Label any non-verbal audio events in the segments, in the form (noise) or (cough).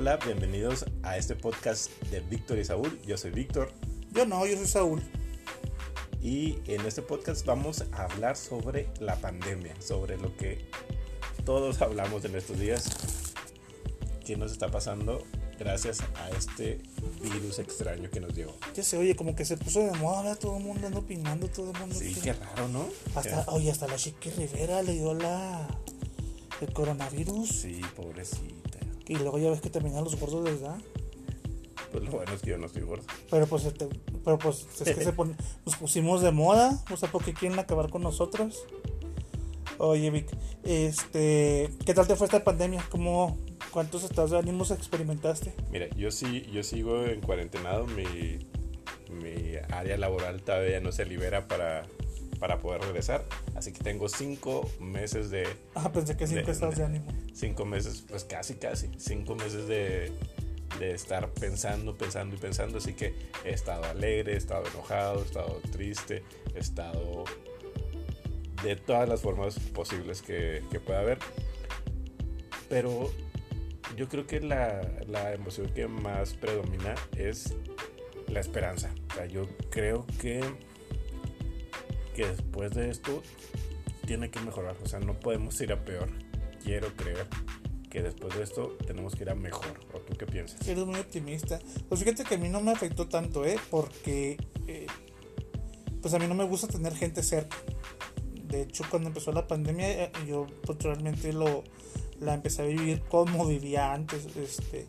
Hola, bienvenidos a este podcast de Víctor y Saúl. Yo soy Víctor. Yo no, yo soy Saúl. Y en este podcast vamos a hablar sobre la pandemia, sobre lo que todos (laughs) hablamos en estos días, qué nos está pasando gracias a este virus extraño que nos llegó. Ya se oye, como que se puso de moda, todo el mundo anda opinando, todo el mundo. Sí, qué raro, ¿no? Hasta, oye, hasta la Chiqui Rivera le dio la el coronavirus. Sí, pobrecita. Y luego ya ves que también los gordos les da. Pues lo bueno es que yo no estoy gordo. Pero pues, este, pero pues es que se pon, nos pusimos de moda, o sea, porque quieren acabar con nosotros. Oye, Vic, este, ¿qué tal te fue esta pandemia? ¿Cómo, ¿Cuántos estados de ánimos experimentaste? Mira, yo sí, yo sigo en cuarentenado, mi, mi área laboral todavía no se libera para, para poder regresar, así que tengo cinco meses de... Ah, pensé que cinco estados de ánimo. Cinco meses, pues casi, casi, cinco meses de, de estar pensando, pensando y pensando, así que he estado alegre, he estado enojado, he estado triste, he estado de todas las formas posibles que, que pueda haber. Pero yo creo que la, la, emoción que más predomina es la esperanza. O sea, yo creo que, después de esto tiene que mejorar. O sea, no podemos ir a peor. Quiero creer que después de esto tenemos que ir a mejor. ¿O tú qué piensas? Eres muy optimista. Pues fíjate que a mí no me afectó tanto, ¿eh? Porque eh, pues a mí no me gusta tener gente cerca. De hecho, cuando empezó la pandemia, eh, yo pues, realmente lo, la empecé a vivir como vivía antes. Este,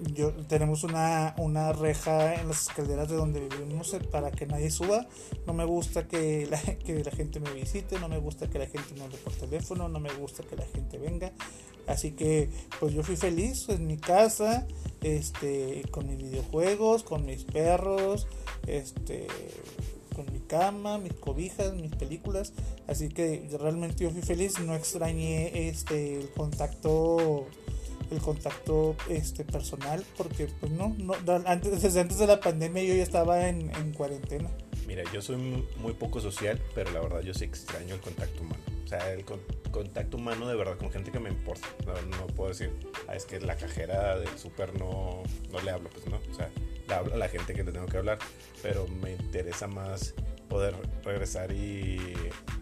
yo, tenemos una, una reja en las escaleras de donde vivimos para que nadie suba. No me gusta que la, (laughs) que la gente me visite, no me gusta que la gente me hable por teléfono, no me gusta que la gente venga. Así que pues yo fui feliz en mi casa, este, con mis videojuegos, con mis perros, este, con mi cama, mis cobijas, mis películas. Así que realmente yo fui feliz, no extrañé este el contacto el contacto este personal porque pues no, no antes, desde antes de la pandemia yo ya estaba en, en cuarentena. Mira, yo soy muy poco social, pero la verdad yo sí extraño el contacto humano. O sea, el con, contacto humano de verdad con gente que me importa. No, no puedo decir, ah, es que la cajera del súper no, no le hablo, pues no. O sea, le la gente que le tengo que hablar, pero me interesa más poder regresar y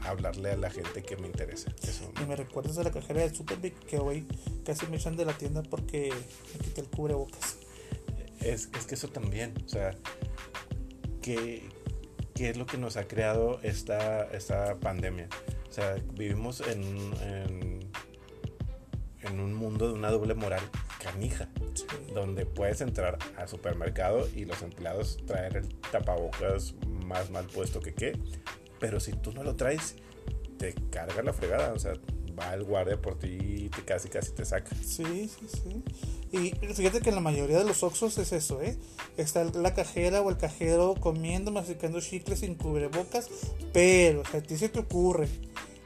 hablarle a la gente que me interesa. Eso. Y me recuerdas a la cajera del Super Big que hoy casi me echan de la tienda porque me quité el cubrebocas. Es, es que eso también, o sea, ¿qué, ¿qué, es lo que nos ha creado esta, esta pandemia? O sea, vivimos en, en, en un mundo de una doble moral canija, sí. donde puedes entrar al supermercado y los empleados traer el tapabocas más mal puesto que qué, pero si tú no lo traes, te carga la fregada, o sea, va el guardia por ti y te casi casi te saca. Sí, sí, sí. Y fíjate que en la mayoría de los Oxxos es eso, ¿eh? Está la cajera o el cajero comiendo, masticando chicles sin cubrebocas, pero o sea, a ti se te ocurre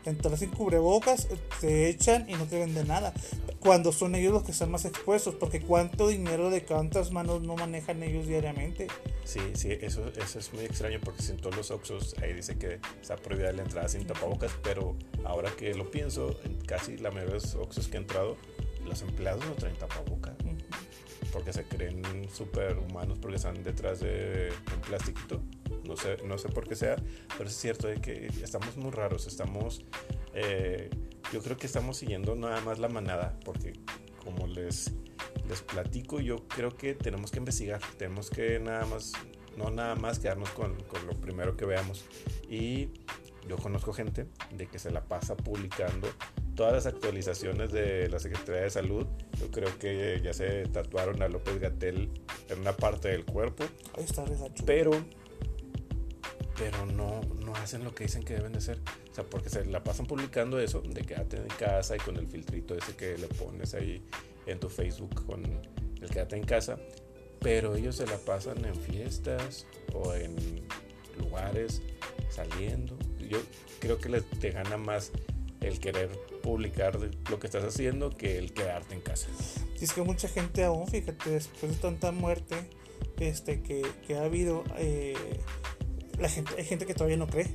entrar sin cubrebocas, te echan y no te venden nada. Cuando son ellos los que están más expuestos, porque cuánto dinero de cuántas manos no manejan ellos diariamente. Sí, sí, eso, eso es muy extraño porque en todos los Oxxos ahí dice que está prohibida la entrada sin tapabocas, pero ahora que lo pienso, en casi la mayoría de los Oxxos que he entrado, los empleados no traen tapabocas. Porque se creen súper humanos porque están detrás de un plastiquito no sé, no sé por qué sea, pero es cierto de que estamos muy raros, estamos, eh, yo creo que estamos siguiendo nada más la manada, porque como les, les platico, yo creo que tenemos que investigar, tenemos que nada más, no nada más quedarnos con, con lo primero que veamos. Y yo conozco gente de que se la pasa publicando todas las actualizaciones de la Secretaría de Salud. Yo creo que ya se tatuaron a López Gatel en una parte del cuerpo. Ahí está, pero pero no, no hacen lo que dicen que deben de hacer. Porque se la pasan publicando eso, de quédate en casa y con el filtrito ese que le pones ahí en tu Facebook con el quédate en casa. Pero ellos se la pasan en fiestas o en lugares saliendo. Yo creo que les te gana más el querer publicar lo que estás haciendo que el quedarte en casa. Y es que mucha gente aún, fíjate, después de tanta muerte este, que, que ha habido, eh, la gente, hay gente que todavía no cree.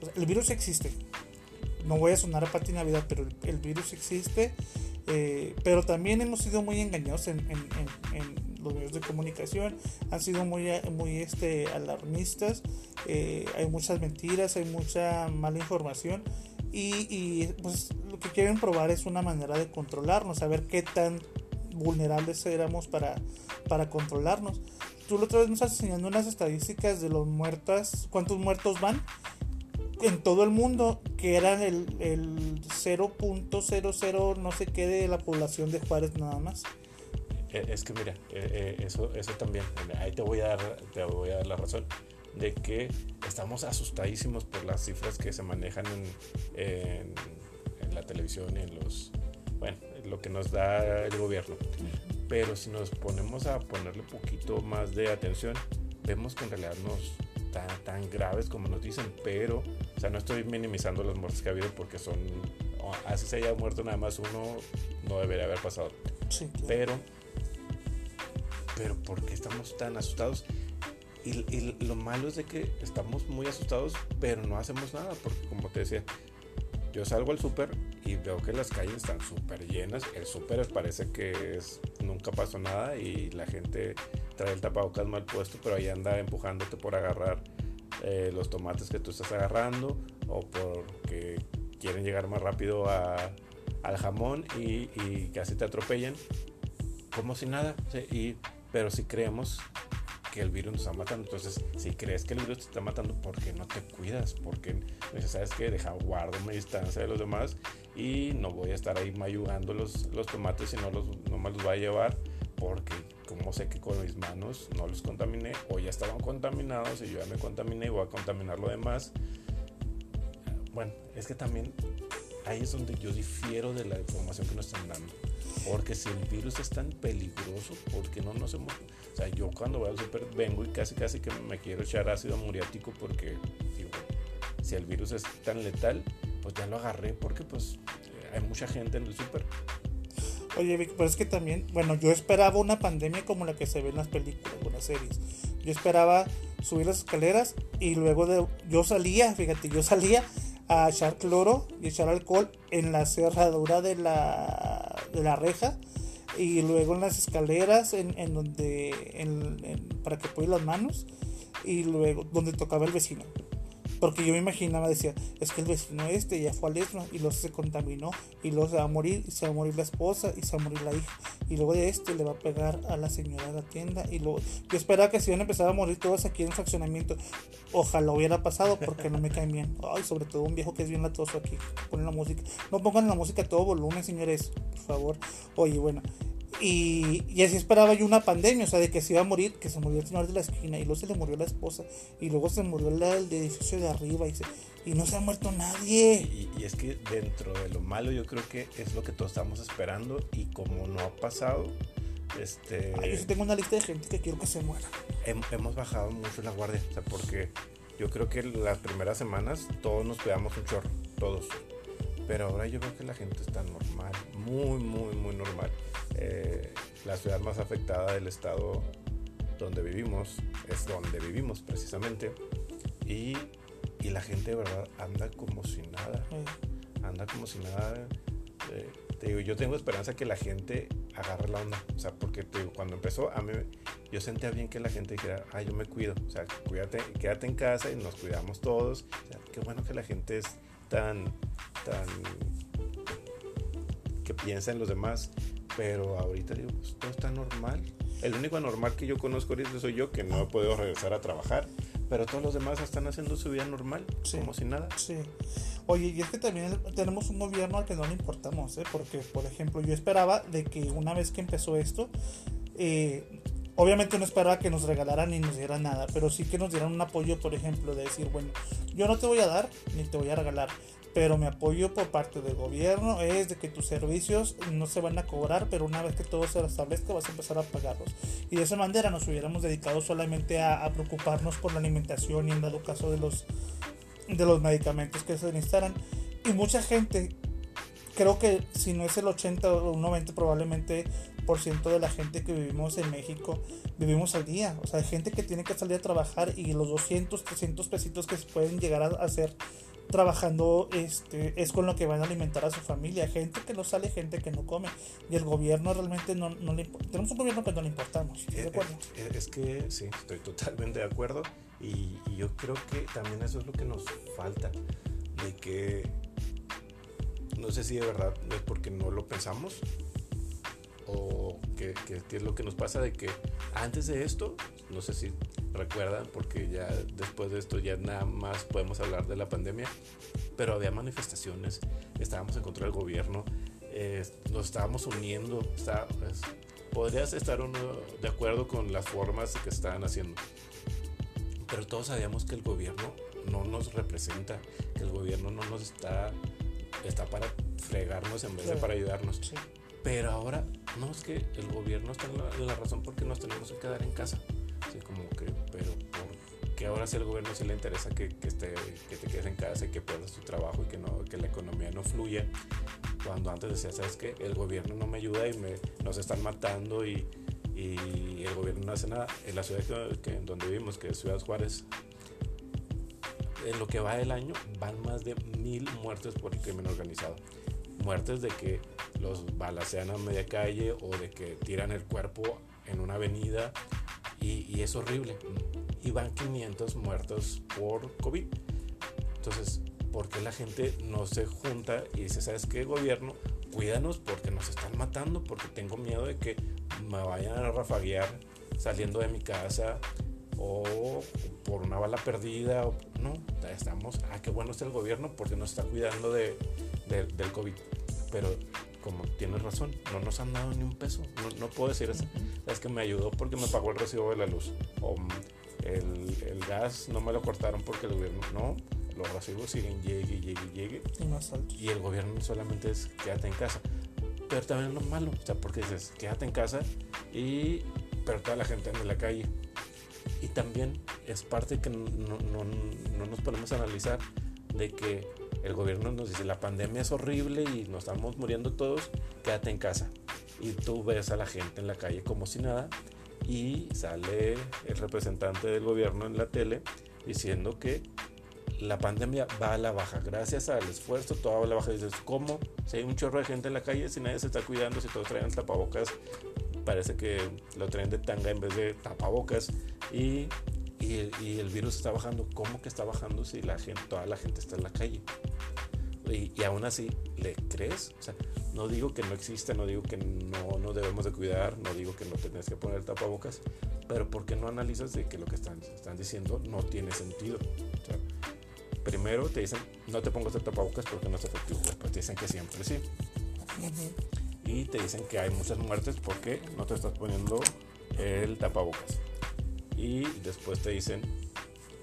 O sea, el virus existe. No voy a sonar a Pati Navidad, pero el, el, virus existe. Eh, pero también hemos sido muy engañados en, los medios de comunicación, han sido muy, muy este, alarmistas, eh, hay muchas mentiras, hay mucha mala información y, pues lo que quieren probar es una manera de controlarnos, saber qué tan vulnerables éramos para, para controlarnos. Tú la otra vez nos estás enseñando unas estadísticas de los muertos, cuántos muertos van en todo el mundo, que eran el, el 0.00 no sé qué de la población de Juárez nada más. Eh, es que mira, eh, eh, eso, eso también, ahí te voy, a dar, te voy a dar la razón de que estamos asustadísimos por las cifras que se manejan en, en, la televisión y en los, bueno, lo que nos da el gobierno. Pero si nos ponemos a ponerle un poquito más de atención, vemos que en realidad no tan, tan graves como nos dicen, pero, o sea, no estoy minimizando las muertes que ha habido porque son, así se haya muerto nada más uno, no debería haber pasado. Sí, Pero, pero ¿por qué estamos tan asustados? Y, lo malo es de que estamos muy asustados, pero no hacemos nada, porque como te decía, yo salgo al súper y veo que las calles están súper llenas. El súper parece que nunca pasó nada y la gente trae el tapabocas mal puesto, pero ahí anda empujándote por agarrar eh, los tomates que tú estás agarrando o porque quieren llegar más rápido al jamón y, casi te atropellan. Como si nada. Y, pero si creemos que el virus nos está matando. Entonces, si crees que el virus te está matando, ¿por qué no te cuidas? Porque ¿sabes qué? Deja, guardo mi distancia de los demás y no voy a estar ahí mayugando los, los tomates y no, los, no me los voy a llevar porque como sé que con mis manos no los contaminé o ya estaban contaminados y yo ya me contaminé y voy a contaminar lo demás. Bueno, es que también ahí es donde yo difiero de la información que nos están dando. Porque si el virus es tan peligroso, porque no nos hemos... O sea, yo cuando voy al super vengo y casi casi que me quiero echar ácido muriático porque digo, si el virus es tan letal, pues ya lo agarré porque pues hay mucha gente en el super. Oye, Vic, pero es que también, bueno, yo esperaba una pandemia como la que se ve en las películas o las series. Yo esperaba subir las escaleras y luego de, yo salía, fíjate, yo salía a echar cloro y echar alcohol en la cerradura de la, de la reja y luego en las escaleras en, en donde en, para que pueda las manos y luego donde tocaba el vecino porque yo me imaginaba, decía, es que el vecino este ya fue al ESMA y luego se contaminó y luego se va a morir, y se va a morir la esposa y se va a morir la hija. Y luego de este le va a pegar a la señora de la tienda. Y luego, yo esperaba que se iban a empezar a morir todos aquí en el fraccionamiento. Ojalá hubiera pasado porque no me caen bien. Ay, sobre todo un viejo que es bien latoso aquí. Pone la música. No pongan la música a todo volumen, señores, por favor. Oye, bueno. Y, así esperaba yo una pandemia, o sea, de que se iba a morir, que se murió el señor de la esquina, y luego se le murió la esposa, y luego se murió el, edificio de arriba, y, y no se ha muerto nadie. Y, es que dentro de lo malo yo creo que es lo que todos estamos esperando, y como no ha pasado, este... yo sí tengo una lista de gente que quiero que se muera. hemos bajado mucho la guardia, o sea, porque yo creo que las primeras semanas todos nos cuidamos un chorro, todos. Pero ahora yo veo que la gente está normal, muy, muy, muy normal. Eh, la ciudad más afectada del estado donde vivimos es donde vivimos precisamente. Y, y la gente de verdad anda como si nada. Anda como si nada. Eh, te digo, yo tengo esperanza que la gente agarre la onda. O sea, porque te digo, cuando empezó, a mí, yo sentía bien que la gente dijera, ay, yo me cuido. O sea, cuídate, quédate en casa y nos cuidamos todos. O sea, qué bueno que la gente es tan, tan, que piensa en los demás pero ahorita digo, pues todo está normal. El único anormal que yo conozco ahorita soy yo, que no he podido regresar a trabajar. Pero todos los demás están haciendo su vida normal, como si nada. Sí. Oye, y es que también tenemos un gobierno al que no le importamos, ¿eh? Porque, por ejemplo, yo esperaba de que una vez que empezó esto, eh, obviamente no esperaba que nos regalaran ni nos dieran nada, pero sí que nos dieran un apoyo, por ejemplo, de decir, bueno, yo no te voy a dar ni te voy a regalar, pero mi apoyo por parte del gobierno es de que tus servicios no se van a cobrar, pero una vez que todo se establezca vas a empezar a pagarlos. Y de esa manera nos hubiéramos dedicado solamente a, preocuparnos por la alimentación y en dado caso de los, de los medicamentos que se necesitaran. Y mucha gente, creo que si no es el 80 o un 90 probablemente por ciento de la gente que vivimos en México vivimos al día. O sea, hay gente que tiene que salir a trabajar y los 200, 300 pesitos que se pueden llegar a hacer trabajando este es con lo que van a alimentar a su familia gente que no sale gente que no come y el gobierno realmente no, no le tenemos un gobierno que no le importamos ¿de Eh, acuerdo? eh, Es que sí, estoy totalmente de acuerdo y, y yo creo que también eso es lo que nos falta, de que no sé si de verdad es porque no lo pensamos o qué qué- qué es lo que nos pasa de que antes de esto, no sé si recuerdan, porque ya después de esto ya nada más podemos hablar de la pandemia, pero había manifestaciones, estábamos en contra del gobierno, eh, nos estábamos uniendo, está- es- podrías estar uno de acuerdo con las formas que estaban haciendo, pero todos sabíamos que el gobierno no nos representa, que el gobierno no nos está, está para fregarnos en vez de Claro. para ayudarnos. Sí. Pero ahora, no es que el gobierno está en la, la razón porque nos tenemos que quedar en casa. Así como que, pero ¿por qué ahora si al gobierno sí le interesa que, que, esté, que te quedes en casa y que pierdas tu trabajo y que, no, que la economía no fluya? Cuando antes decía, ¿sabes qué? El gobierno no me ayuda y me, nos están matando y, y el gobierno no hace nada. En la ciudad que, que- donde vivimos, que es Ciudad Juárez, en lo que va del año van más de mil muertes por el crimen organizado. Muertes de que los balacean a media calle o de que tiran el cuerpo en una avenida y, es horrible. Y van 500 muertos por COVID. Entonces, ¿por qué la gente no se junta y dice, ¿sabes qué, gobierno? Cuídanos porque nos están matando, porque tengo miedo de que me vayan a rafaguear saliendo de mi casa o por una bala perdida. O, no, estamos, ah, qué bueno está el gobierno porque nos está cuidando de, de- del COVID. Pero como tienes razón, no nos han dado ni un peso. No, no puedo decir eso. Es que me ayudó porque me pagó el recibo de la luz. O el, el gas no me lo cortaron porque el gobierno. No, los recibos siguen, llegue, llegue, llegue. Y más altos. Y el gobierno solamente es quédate en casa. Pero también es lo malo, o sea, porque dices quédate en casa y. Pero toda la gente anda en la calle. Y también es parte que no, no, no nos ponemos a analizar de que el gobierno nos dice la pandemia es horrible y nos estamos muriendo todos, quédate en casa. Y tú ves a la gente en la calle como si nada y sale el representante del gobierno en la tele diciendo que la pandemia va a la baja. Gracias al esfuerzo, todo va a la baja. Dices, ¿cómo? Si hay un chorro de gente en la calle, si nadie se está cuidando, si todos traen tapabocas, parece que lo traen de tanga en vez de tapabocas y, y, el- y el virus está bajando. ¿Cómo que está bajando si la gente, toda la gente está en la calle? Y, y aún así, ¿le crees? O sea, no digo que no exista, no digo que no nos debemos de cuidar, no digo que no tenés que poner tapabocas, pero ¿por qué no analizas de que lo que están, están diciendo no tiene sentido? O sea, primero te dicen, no te pongas el tapabocas porque no es efectivo, después te dicen que siempre sí Ujú. Y te dicen que hay muchas muertes porque no te estás poniendo el tapabocas. Y después te dicen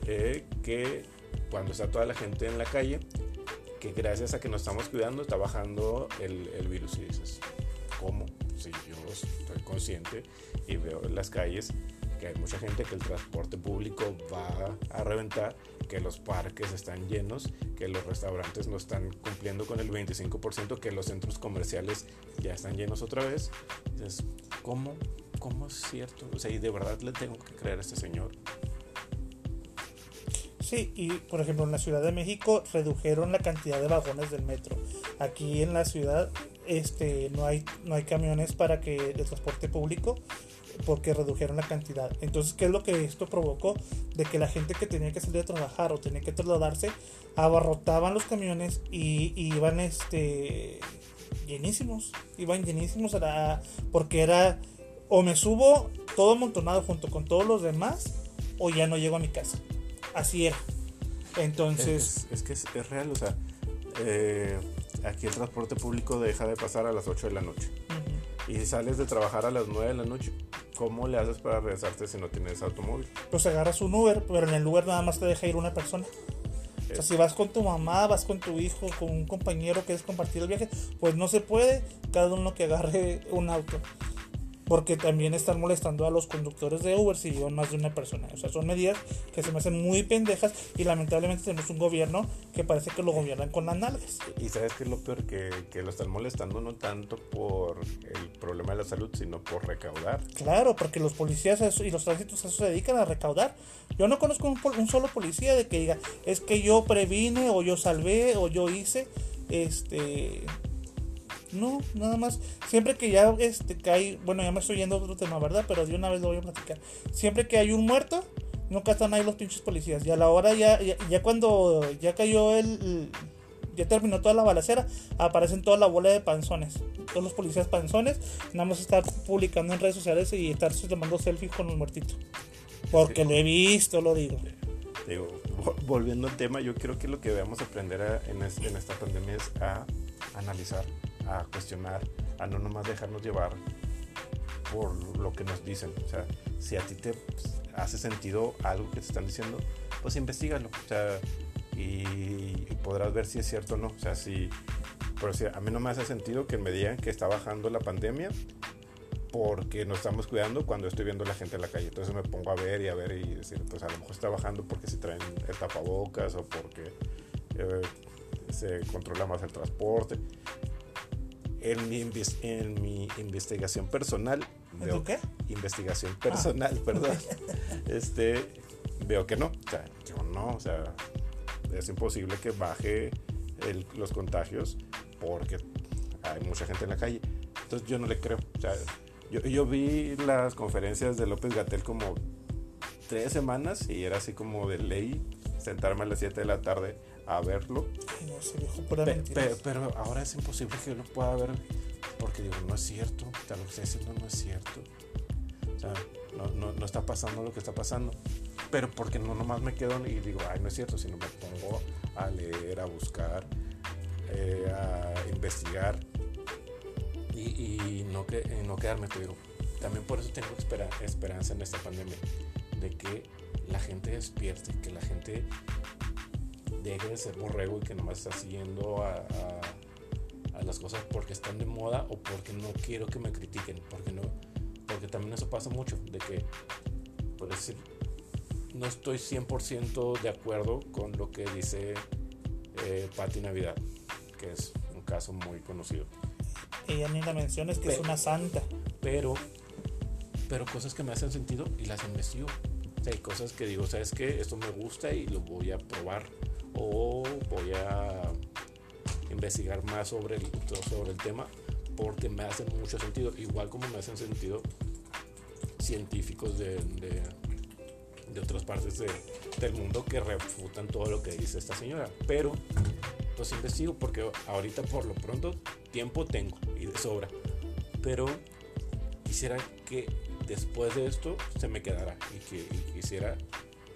eh, que cuando está toda la gente en la calle, que gracias a que nos estamos cuidando está bajando el, el virus. Y dices, ¿cómo? Si yo estoy consciente y veo en las calles que hay mucha gente, que el transporte público va a reventar, que los parques están llenos, que los restaurantes no están cumpliendo con el 25%, que los centros comerciales ya están llenos otra vez. Dices, ¿cómo? ¿Cómo es cierto? O sea, y de verdad le tengo que creer a este señor. Sí, y por ejemplo en la Ciudad de México redujeron la cantidad de vagones del metro. Aquí en la ciudad este no hay no hay camiones para que de transporte público porque redujeron la cantidad. Entonces, ¿qué es lo que esto provocó? De que la gente que tenía que salir a trabajar o tenía que trasladarse abarrotaban los camiones y, y iban este llenísimos, iban llenísimos a la- porque era o me subo todo amontonado junto con todos los demás o ya no llego a mi casa. Así era. Entonces, Es, es que es, es real, o sea, eh, aquí el transporte público deja de pasar a las 8 de la noche. Y sales de trabajar a las 9 de la noche, ¿cómo le haces para regresarte si no tienes automóvil? pues agarras un Uber, pero en el Uber nada más te deja ir una persona. O sea, si vas con tu mamá, vas con tu hijo, con un compañero que es compartir el viaje, pues no se puede, cada uno que agarre un auto. Porque también están molestando a los conductores de Uber si llevan más de una persona. O sea, son medidas que se me hacen muy pendejas y lamentablemente tenemos un gobierno que parece que lo gobiernan con las nalgas. Y sabes que es lo peor, que, que lo están molestando no tanto por el problema de la salud, sino por recaudar. Claro, porque los policías y los tránsitos eso se dedican a recaudar. Yo no conozco un, un solo policía de que diga, es que yo previne o yo salvé o yo hice, este no, nada más. Siempre que ya este, cae, bueno, ya me estoy yendo a otro tema, ¿verdad? Pero de una vez lo voy a platicar. Siempre que hay un muerto, nunca están ahí los pinches policías. Y a la hora ya, ya, cuando ya cayó el, ya terminó toda la balacera, aparecen toda la bola de panzones. Todos los policías panzones, nada más estar publicando en redes sociales y estarse tomando selfies con el muertito. Porque lo he visto, lo digo. Digo, volviendo al tema, yo creo que lo que debemos aprender en, en esta pandemia es a analizar a cuestionar, a no nomás dejarnos llevar por lo que nos dicen. O sea, si a ti te pues, hace sentido algo que te están diciendo, pues investigalo. O sea, y, podrás ver si es cierto o no. O sea, si, por si a mí no me hace sentido que me digan que está bajando la pandemia porque nos estamos cuidando cuando estoy viendo a la gente en la calle. Entonces me pongo a ver y a ver y decir, pues a lo mejor está bajando porque se traen el tapabocas o porque eh, se controla más el transporte en mi, en mi investigación personal. Veo, qué? Investigación personal, ah. (laughs) perdón. este, veo que no. O sea, yo no. O sea, es imposible que baje los contagios porque hay mucha gente en la calle. Entonces yo no le creo. O sea, yo, yo vi las conferencias de López Gatel como tres semanas y era así como de ley sentarme a las 7 de la tarde a verlo. pero ahora es imposible que yo lo pueda ver porque digo, no es cierto, lo que estoy diciendo no es cierto. O sea, no, no, está pasando lo que está pasando. Pero porque no nomás me quedo y digo, ay, no es cierto, sino me pongo a leer, a buscar, eh, a investigar y, no, que, no quedarme. Te digo, también por eso tengo esperanza en esta pandemia, de que la gente despierte, que la gente deje de ser borrego y que nomás está siguiendo a, a, las cosas porque están de moda o porque no quiero que me critiquen, porque no, porque también eso pasa mucho, de que, por decir, no estoy 100% de acuerdo con lo que dice eh, Patti Navidad, que es un caso muy conocido. Ella ni la menciones que es una santa. Pero, pero cosas que me hacen sentido y las investigo. hay cosas que digo, ¿sabes qué? Esto me gusta y lo voy a probar o voy a investigar más sobre el, sobre el tema porque me hacen mucho sentido, igual como me hacen sentido científicos de, de, otras partes del mundo que refutan todo lo que dice esta señora. Pero pues investigo porque ahorita por lo pronto tiempo tengo y de sobra. Pero quisiera que después de esto se me quedara y que quisiera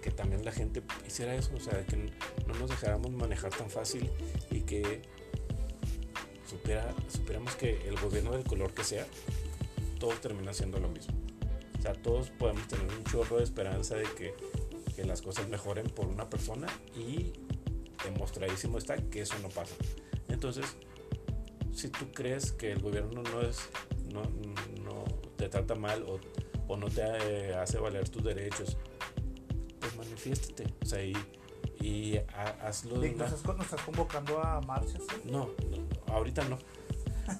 que también la gente hiciera eso, o sea, que no nos dejáramos manejar tan fácil y que supiera, supiéramos que el gobierno del color que sea, todo termina siendo lo mismo. O sea, todos podemos tener un chorro de esperanza de que, que las cosas mejoren por una persona y demostradísimo está que eso no pasa. Entonces, si tú crees que el gobierno no es no, no te trata mal o, o no te eh, hace valer tus derechos manifiéstate. O sea, y, y hazlo. ¿Y nos, estás, convocando a marchas? No, ahorita no.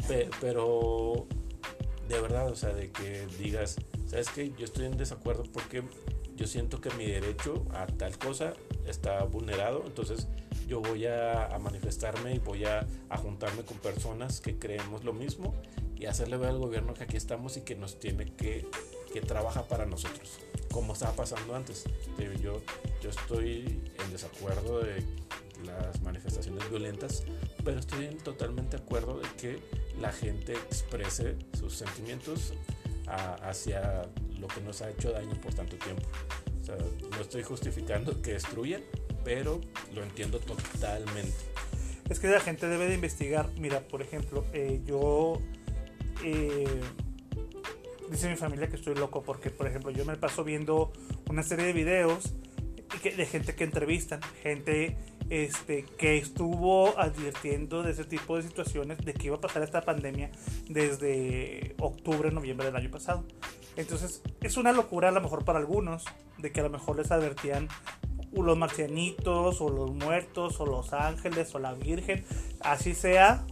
(laughs) pero de verdad, o sea, de que digas, ¿sabes qué? Yo estoy en desacuerdo porque yo siento que mi derecho a tal cosa está vulnerado, entonces yo voy a, a manifestarme y voy a, a, juntarme con personas que creemos lo mismo y hacerle ver al gobierno que aquí estamos y que nos tiene que, que trabajar para nosotros como estaba pasando antes. Yo, yo estoy en desacuerdo de las manifestaciones violentas, pero estoy totalmente de acuerdo de que la gente exprese sus sentimientos hacia lo que nos ha hecho daño por tanto tiempo. No estoy justificando que destruyan, pero lo entiendo totalmente. Es que la gente debe de investigar. Mira, por ejemplo, eh, yo eh, dice mi familia que estoy loco porque, por ejemplo, yo me paso viendo una serie de videos de gente que entrevistan, gente este, que estuvo advirtiendo de ese tipo de situaciones, de que iba a pasar esta pandemia desde octubre, noviembre del año pasado. Entonces, es una locura a lo mejor para algunos, de que a lo mejor les advertían los marcianitos, o los muertos, o los ángeles, o la Virgen, así sea,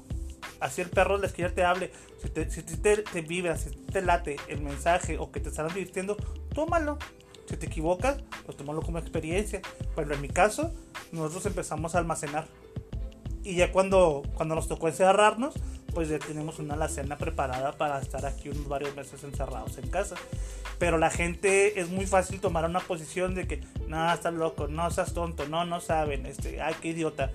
el perro de la esquina te hable, si te, si te, te vibra, si te late el mensaje o que te están advirtiendo, tómalo. Si te equivocas, pues tómalo como experiencia. Pero en mi caso, nosotros empezamos a almacenar. Y ya cuando, cuando nos tocó encerrarnos, pues ya tenemos una alacena preparada para estar aquí unos varios meses encerrados en casa. Pero la gente es muy fácil tomar una posición de que, no, estás loco, no seas tonto, no, no saben, este, ay, qué idiota.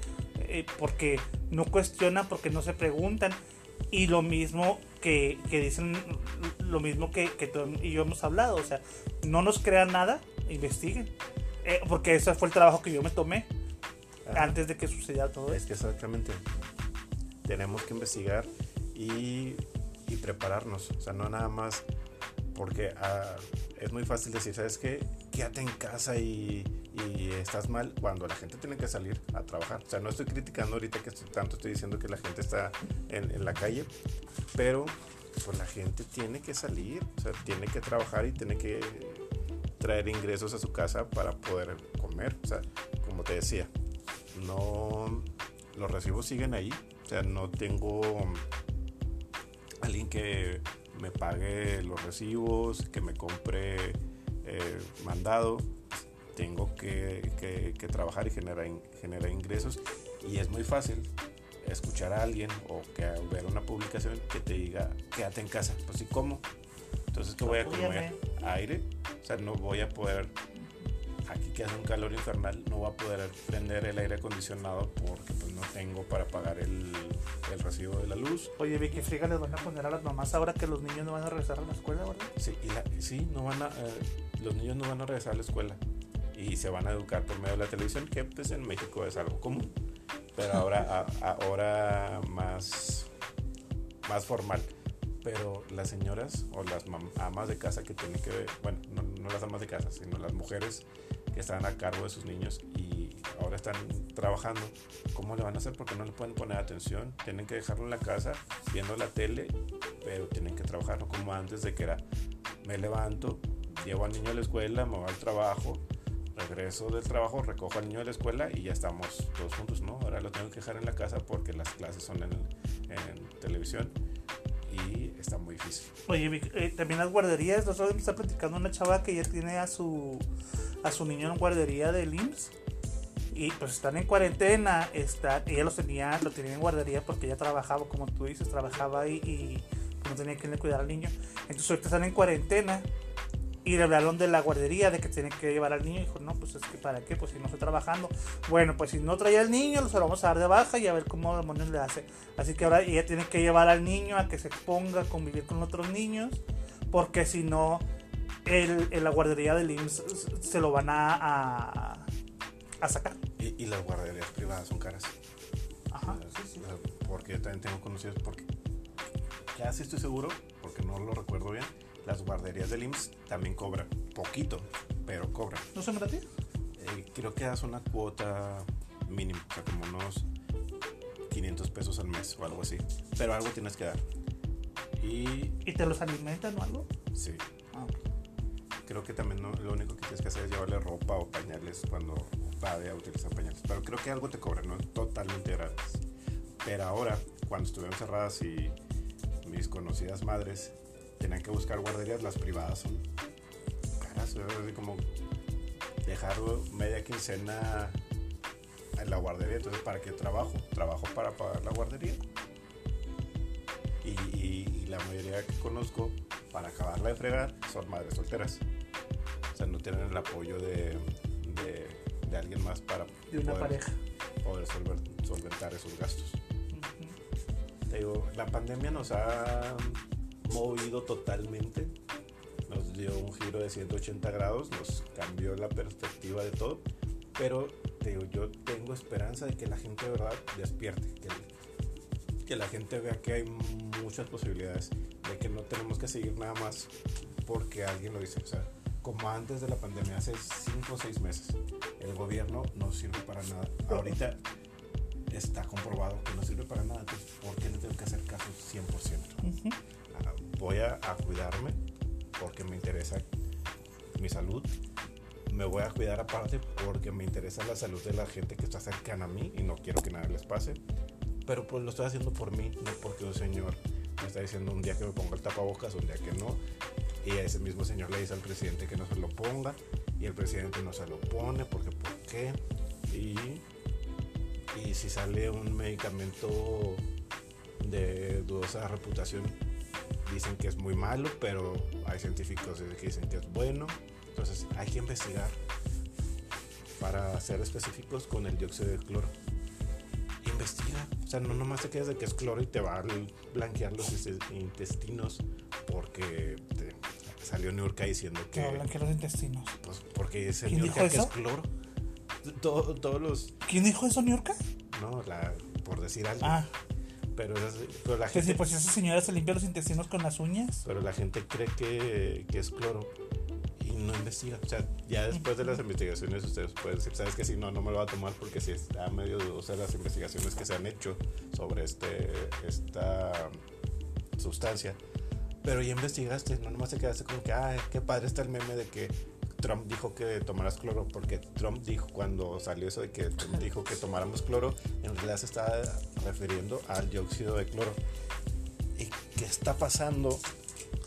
Eh, porque no cuestionan, porque no se preguntan. Y lo mismo que, que dicen, lo mismo que, que tú y yo hemos hablado, o sea, no nos crean nada, investiguen. Eh, porque ese fue el trabajo que yo me tomé Ajá. antes de que sucediera todo Es esto. que exactamente. Tenemos que investigar y, y prepararnos. O sea, no nada más porque ah, es muy fácil decir, ¿sabes qué? Quédate en casa y, estás mal cuando la gente tiene que salir a trabajar. O sea, no estoy criticando ahorita que estoy- tanto estoy diciendo que la gente está en, en la calle, pero pues la gente tiene que salir, o sea, tiene que trabajar y tiene que traer ingresos a su casa para poder comer. O sea, como te decía, no los recibos siguen ahí. O sea, no tengo alguien que me pague los recibos, que me compre eh, mandado. Tengo que, que- que trabajar y generar, generar ingresos. Y es muy fácil escuchar a alguien o que ver una publicación que te diga, quédate en casa. Pues sí, ¿cómo? Entonces, ¿qué voy a comer? Aire. O sea, no voy a poder aquí que hace un calor infernal, no voy a poder prender el aire acondicionado porque pues no tengo para pagar el, el recibo de la luz. Oye, Vicky Friga les van a poner a las mamás ahora que los niños no van a regresar a la escuela, ¿verdad? Sí, y la- sí no van a, eh, los niños no van a regresar a la escuela y se van a educar por medio de la televisión, que pues en México es algo común, pero ahora, a- ahora más, más formal. Pero las señoras o las amas de casa que tienen que, bueno, no, no las amas de casa, sino las mujeres están a cargo de sus niños y ahora están trabajando, ¿cómo le van a hacer? Porque no le pueden poner atención, tienen que dejarlo en la casa viendo la tele, pero tienen que trabajar, no como antes de que era, me levanto, llevo al niño a la escuela, me voy al trabajo, regreso del trabajo, recojo al niño de la escuela y ya estamos todos juntos, ¿no? Ahora lo tengo que dejar en la casa porque las clases son en, en televisión y está muy difícil. Oye, eh, también las guarderías, vez me está platicando una chava que ya tiene a su a su niño en guardería del IMSS y pues están en cuarentena, está, ella los tenía, lo tenía en guardería porque ella trabajaba, como tú dices, trabajaba ahí y no tenía quien cuidar al niño. Entonces ahorita están en cuarentena y le hablaron de la guardería, de que tienen que llevar al niño. Y dijo, no, pues es que para qué, pues si no estoy trabajando. Bueno, pues si no traía al niño, lo vamos a dar de baja y a ver cómo demonios le hace. Así que ahora ella tiene que llevar al niño a que se exponga a convivir con otros niños, porque si no, el, en la guardería del IMSS se lo van a, a, a sacar. Y, y las guarderías privadas son caras. Ajá, sí, sí. Porque yo también tengo conocidos, porque casi estoy seguro, porque no lo recuerdo bien, las guarderías del IMSS también cobran, poquito, pero cobran. ¿No son gratis? Eh, creo que das una cuota mínima, o sea, como unos 500 pesos al mes o algo así, pero algo tienes que dar. Y ¿Y te los alimentan o algo? sí. Creo que también lo único que tienes que hacer es llevarle ropa o pañales cuando va a utilizar pañales. Pero creo que algo te cobran, no totalmente gratis. Pero ahora, cuando estuvieron cerradas y mis conocidas madres tenían que buscar guarderías, las privadas son caras, así como dejar media quincena en la guardería. Entonces, ¿para qué trabajo? Trabajo para pagar la guardería. Y- y la mayoría que conozco, para acabarla de fregar, son madres solteras. O sea, no tienen el apoyo de, de, de alguien más para De una poder, pareja. poder solver- solventar esos gastos. Ujú. Te digo, la pandemia nos ha movido totalmente, nos dio un giro de 180 grados, nos cambió la perspectiva de todo, pero te digo, yo tengo esperanza de que la gente de verdad despierte, que, que la gente vea que hay muchas posibilidades, de que no tenemos que seguir nada más porque alguien lo dice. O sea, como antes de la pandemia, hace 5 o 6 meses. El gobierno no sirve para nada. Ahorita está comprobado que no sirve para nada. Entonces, ¿por qué le tengo que hacer caso 100%? Ah, voy a, a cuidarme porque me interesa mi salud. Me voy a cuidar aparte porque me interesa la salud de la gente que está cercana a mí y no quiero que nada les pase. Pero pues lo estoy haciendo por mí, no porque un señor me está diciendo un día que me ponga el tapabocas, un día que no. Y ese mismo señor le dice al presidente que no se lo ponga y el presidente no se lo pone porque ¿por qué? Y, y si sale un medicamento de dudosa reputación, dicen que es muy malo, pero hay científicos que dicen que es bueno. Entonces hay que investigar para ser específicos con el dióxido de cloro. Investiga, o sea, no nomás te quedes de que es cloro y te va a blanquear los intestinos porque salió New York diciendo que... Que blanquear los intestinos. Pues porque es el ¿Quién New York que es cloro. Todo- todos los... ¿Quién dijo eso, Niurka? No, la, por decir algo. Ah, Pero, pero la gente... si pues esa señora se limpia los intestinos con las uñas. Pero la gente cree que, que es cloro y no investiga. O sea, ya después de las investigaciones ustedes pueden decir, sabes que si no, no me lo va a tomar porque si está medio dudosa las investigaciones que se han hecho sobre este, esta sustancia. Pero ya investigaste, no nomás te quedaste como que, ay, qué padre está el meme de que Trump dijo que tomaras cloro, porque Trump dijo cuando salió eso de que Trump (laughs) dijo que tomáramos cloro, en realidad se estaba refiriendo al dióxido de cloro. ¿Y qué está pasando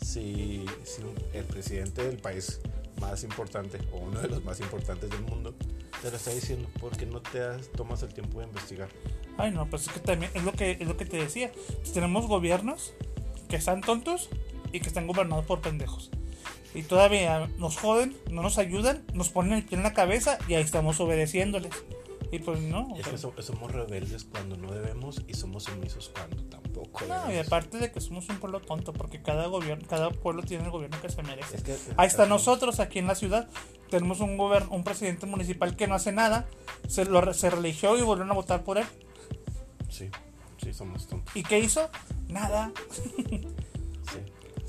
si, si el presidente del país más importante o uno de los más importantes del mundo te lo está diciendo? porque no te das- tomas el tiempo de investigar? Ay, no, pues es que también es lo que, es lo que te decía. Tenemos gobiernos que están tontos y que están gobernados por pendejos. Y todavía nos joden, no nos ayudan, nos ponen el pie en la cabeza y ahí estamos obedeciéndoles. Y pues no. Y es que so- somos rebeldes cuando no debemos y somos sumisos cuando tampoco no, y debemos. aparte de que somos un pueblo tonto, porque cada gobierno, cada pueblo tiene el gobierno que se merece. Es que- Ahí está nosotros aquí en la ciudad. Tenemos un un presidente municipal que no hace nada. Se, lo, re- se religió y volvieron a votar por él. Sí, sí, somos tontos. ¿Y qué hizo? Nada. Sí,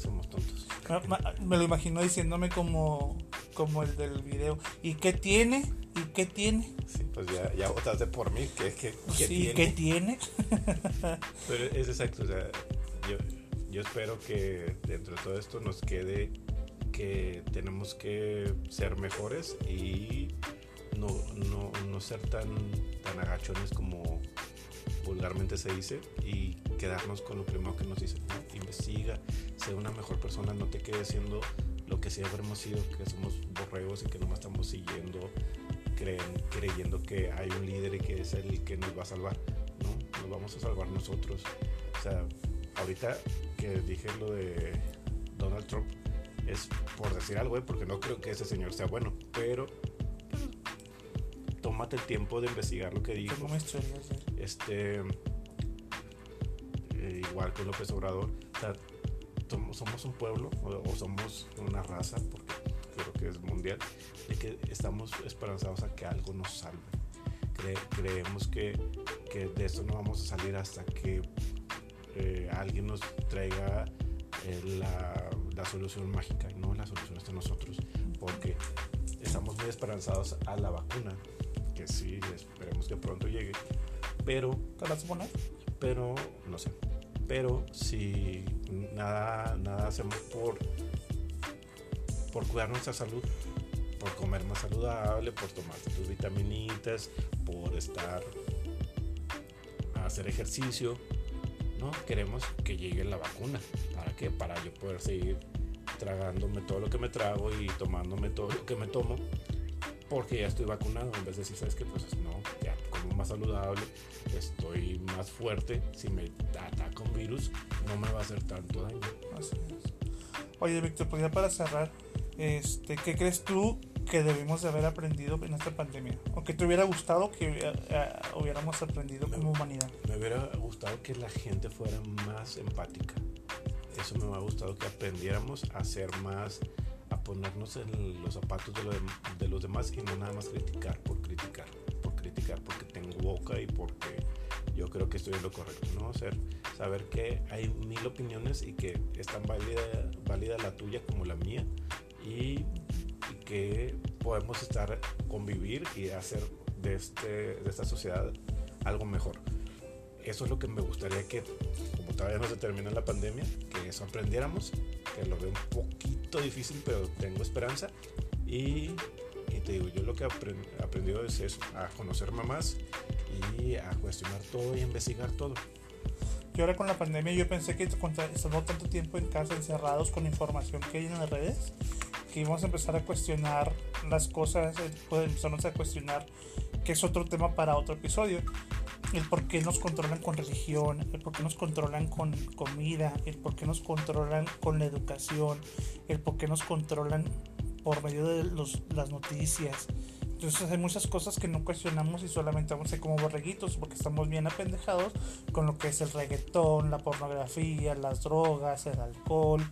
somos tontos. Me, me- lo imagino diciéndome como, como el del video. ¿Y qué tiene? ¿Y qué tiene? Sí, pues ya, ya votaste por mí. ¿Qué, qué, qué sí, tiene? ¿qué tiene? (laughs) Pero es exacto, o sea, yo, yo espero que dentro de todo esto nos quede que tenemos que ser mejores y no, no, no ser tan, tan agachones como vulgarmente se dice y quedarnos con lo primero que nos dicen. ¿no? Investiga, sé una mejor persona, no te quedes siendo lo que siempre hemos sido, que somos borregos y que nomás estamos siguiendo, creen- creyendo que hay un líder y que es el que nos va a salvar. No, nos vamos a salvar nosotros. O sea, ahorita que dije lo de Donald Trump, es por decir algo, ¿eh? porque no creo que ese señor sea bueno, pero tómate el tiempo de investigar lo que dijo. Este, eh, igual con López Obrador, o sea, somos, un pueblo o, somos una raza, porque creo que es mundial, de que estamos esperanzados a que algo nos salve. Cre- creemos que, que de esto no vamos a salir hasta que eh, alguien nos traiga eh, la, la solución mágica. No, la solución está en nosotros, porque estamos muy esperanzados a la vacuna, que sí, esperemos que pronto llegue, pero ¿Te vas a poner? pero no sé. Pero si nada, nada hacemos por, por cuidar nuestra salud, por comer más saludable, por tomar tus vitaminitas, por estar a hacer ejercicio, ¿no? Queremos que llegue la vacuna. ¿Para qué? Para yo poder seguir tragándome todo lo que me trago y tomándome todo lo que me tomo porque ya estoy vacunado. En vez de decir, ¿sabes qué? Pues no, ya como más saludable, estoy más fuerte. Si me un virus, no me va a hacer tanto daño. Así es. Oye, Víctor, pues ya para cerrar, este, ¿qué crees tú que debimos de haber aprendido en esta pandemia? ¿O que te hubiera gustado que eh, hubiéramos aprendido como humanidad? Me hubiera gustado que la gente fuera más empática. Eso me hubiera gustado que aprendiéramos a ser más, a ponernos en los zapatos de, lo dem- de los demás y no nada más criticar por criticar, por criticar porque tengo boca y porque yo creo que estoy en lo correcto, ¿no? Ser, saber que hay mil opiniones y que es tan válida, válida la tuya como la mía y, que podemos estar, convivir y hacer de, este, de esta sociedad algo mejor. Eso es lo que me gustaría que, como todavía no se termina la pandemia, que eso aprendiéramos, que lo veo un poquito difícil, pero tengo esperanza. Y, y te digo, yo lo que he aprendido es eso, a conocerme más y a cuestionar todo y investigar todo. Y ahora con la pandemia yo pensé que estando tanto tiempo en casa encerrados con información que hay en las redes, que íbamos a empezar a cuestionar las cosas, pues empezamos a cuestionar, que es otro tema para otro episodio, el por qué nos controlan con religión, el por qué nos controlan con comida, el por qué nos controlan con la educación, el por qué nos controlan por medio de los, las noticias. Entonces hay muchas cosas que no cuestionamos y solamente vamos a como borreguitos porque estamos bien apendejados con lo que es el reggaetón, la pornografía, las drogas, el alcohol.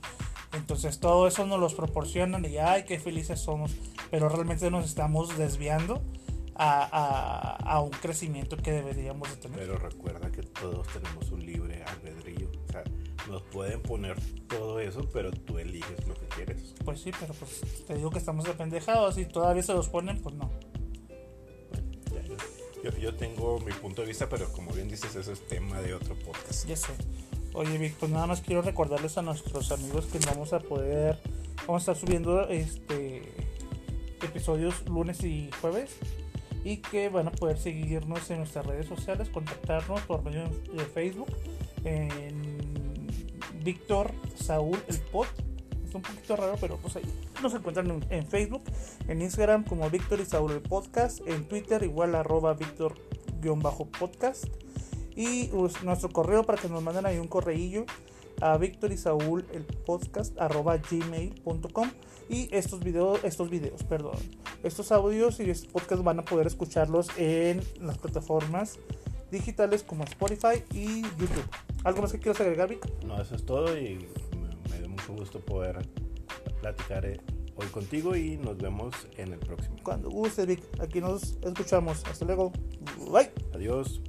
Entonces todo eso nos los proporcionan y ay, qué felices somos, pero realmente nos estamos desviando a, a, un crecimiento que deberíamos de tener. Pero recuerda que todos tenemos un libre albedrío. Nos pueden poner todo eso, pero tú eliges lo que quieres. Pues sí, pero pues te digo que estamos apendejados y todavía se los ponen, pues no. yo, yo, tengo mi punto de vista, pero como bien dices, eso es tema de otro podcast. Ya sé. Oye, Vic, pues nada más quiero recordarles a nuestros amigos que vamos a poder, vamos a estar subiendo este episodios lunes y jueves y que van a poder seguirnos en nuestras redes sociales, contactarnos por medio de Facebook en Víctor Saúl el Pod. Es un poquito raro, pero pues ahí nos encuentran en, Facebook, en Instagram como Víctor y Saúl el Podcast, en Twitter igual arroba Víctor-podcast y pues, nuestro correo para que nos manden ahí un correillo a Víctor y Saúl el podcast arroba gmail.com y estos videos, estos videos, perdón, estos audios y estos podcasts van a poder escucharlos en las plataformas digitales como Spotify y YouTube. ¿Algo más que quieras agregar, Vic? No, eso es todo y me, me da mucho gusto poder platicar eh, hoy contigo y nos vemos en el próximo. Cuando guste, Vic. Aquí nos escuchamos. Hasta luego. Bye. Adiós.